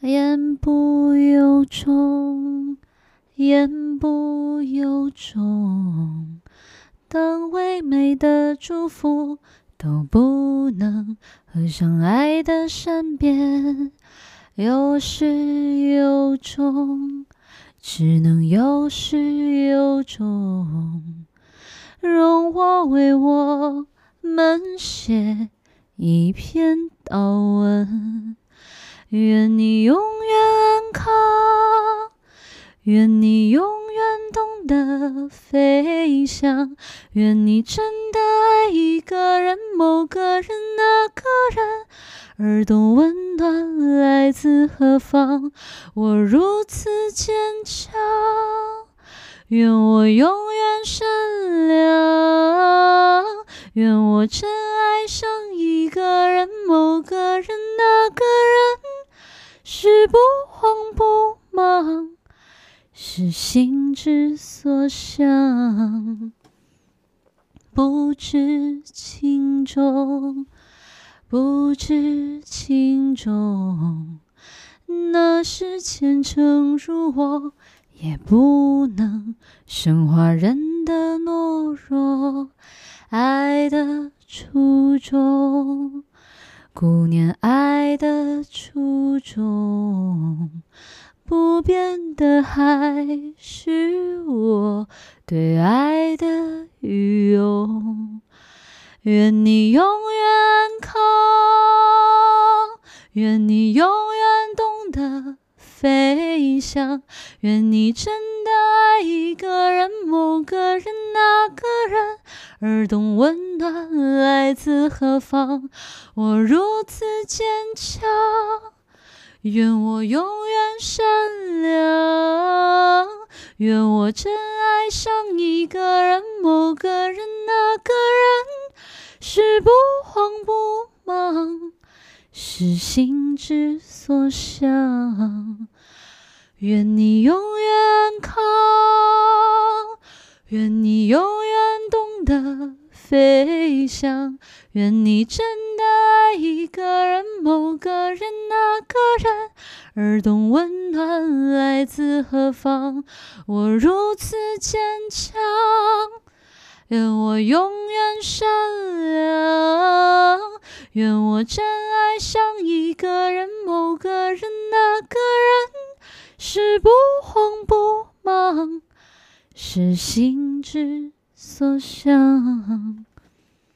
言不由衷，言不由衷。当唯美的祝福都不能合上爱的善变，有始有终，只能有始有终。容我为我们写一篇祷文。愿你永远安康，愿你永远懂得飞翔，愿你真的爱一个人，某个人，那个人，而懂温暖来自何方。我如此坚强，愿我永远善良，愿我真爱上一个人，某个人，那个人。是不慌不忙，是心之所向。不知轻重，不知轻重，那是虔诚如我，也不能升华人的懦弱。爱的初衷。顾念爱的初衷，不变的还是我对爱的愚用。愿你永远安康，愿你永远懂得飞翔，愿你真的爱一个人，某个人，那个人。而懂温暖来自何方，我如此坚强。愿我永远善良，愿我真爱上一个人，某个人，那个人，是不慌不忙，是心之所向。愿你永远安康，愿你永远。的飞翔，愿你真的爱一个人，某个人，那个人，而懂温暖来自何方。我如此坚强，愿我永远善良，愿我真爱上一个人，某个人，那个人，是不慌不忙，是心之。所想。